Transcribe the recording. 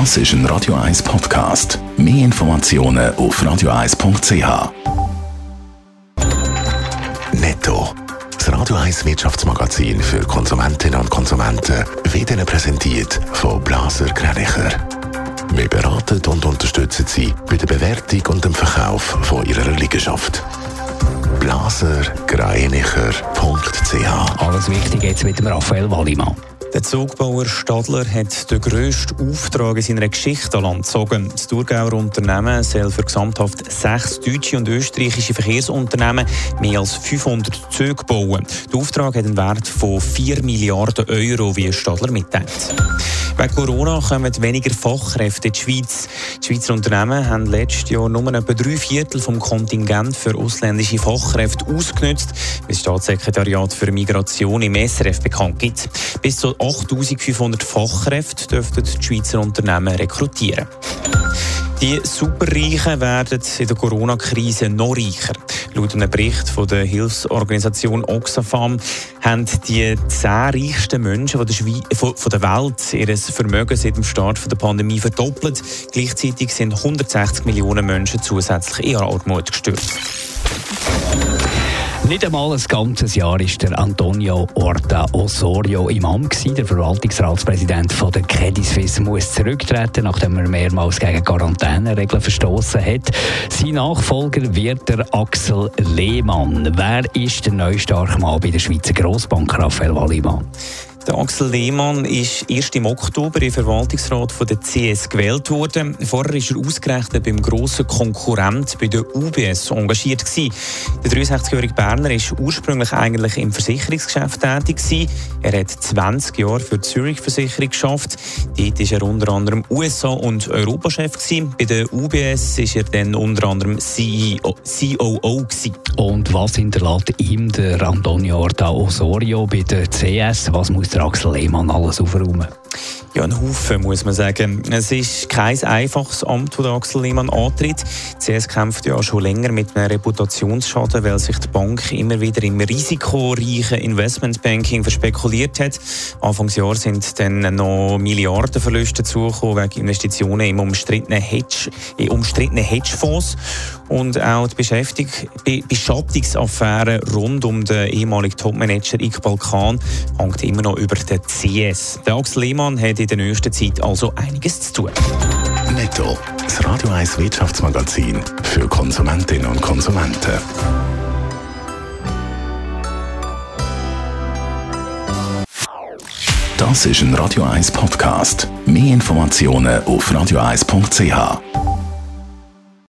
Das ist ein Radio 1 Podcast. Mehr Informationen auf radio1.ch. Netto. Das Radio 1 Wirtschaftsmagazin für Konsumentinnen und Konsumenten wird Ihnen präsentiert von Blaser Greinicher. Wir beraten und unterstützen Sie bei der Bewertung und dem Verkauf von Ihrer Liegenschaft. blasergreinicher.ch Alles Wichtige jetzt mit dem Raphael Wallimann. Der Zugbauer Stadler hat den grössten Auftrag in seiner Geschichte an Land gezogen. Das Thurgauer Unternehmen soll für gesamthaft sechs deutsche und österreichische Verkehrsunternehmen mehr als 500 Züge bauen. Der Auftrag hat einen Wert von 4 Milliarden Euro, wie Stadler mitteilt. Wegen Corona kommen weniger Fachkräfte in die Schweiz. Die Schweizer Unternehmen haben letztes Jahr nur etwa drei Viertel vom Kontingent für ausländische Fachkräfte ausgenutzt, wie das Staatssekretariat für Migration im SRF bekannt gibt. Bis zu 8500 Fachkräfte dürften die Schweizer Unternehmen rekrutieren. Die Superreichen werden in der Corona-Krise noch reicher. Laut einem Bericht von der Hilfsorganisation Oxfam haben die zehn reichsten Menschen von der, Welt ihr Vermögen seit dem Start der Pandemie verdoppelt. Gleichzeitig sind 160 Millionen Menschen zusätzlich in Armut gestürzt. Nicht einmal ein ganzes Jahr ist der Antonio Orta Osorio im Amt gewesen. Der Verwaltungsratspräsident von der Credit Suisse muss zurücktreten, nachdem er mehrmals gegen Quarantäneregeln verstoßen hat. Sein Nachfolger wird der Axel Lehmann. Wer ist der neue Starkmann bei der Schweizer Grossbank, Raphael Wallimann? Der Axel Lehmann ist erst im Oktober im Verwaltungsrat von der CS gewählt worden. Vorher ist er ausgerechnet beim grossen Konkurrent bei der UBS engagiert gewesen. Der 63-jährige Berner ist ursprünglich eigentlich im Versicherungsgeschäft tätig gewesen. Er hat 20 Jahre für die Zürich Versicherung geschafft. Dort ist er unter anderem USA und Europachef gewesen. Bei der UBS ist er dann unter anderem CEO, COO gewesen. Und was hinterlässt ihm der Antonio Orta Osorio bei der CS? Was muss der Axel Lehmann alles aufräumen? Ja, ein Haufen, muss man sagen. Es ist kein einfaches Amt, das Axel Lehmann antritt. Die CS kämpft ja schon länger mit einem Reputationsschaden, weil sich die Bank immer wieder im risikoreichen Investmentbanking verspekuliert hat. Anfangsjahr sind dann noch Milliardenverluste dazugekommen wegen Investitionen im umstrittenen Hedge, in umstrittenen Hedgefonds. Und auch die Beschäftig Be Beschattungsaffäre rund um den ehemaligen Topmanager Iqbal Khan hängt immer noch über den CS. Der Axel Lehmann hat in der nächsten Zeit also einiges zu tun. Netto, das Radio 1 Wirtschaftsmagazin für Konsumentinnen und Konsumenten. Das ist ein Radio 1 Podcast. Mehr Informationen auf radio1.ch.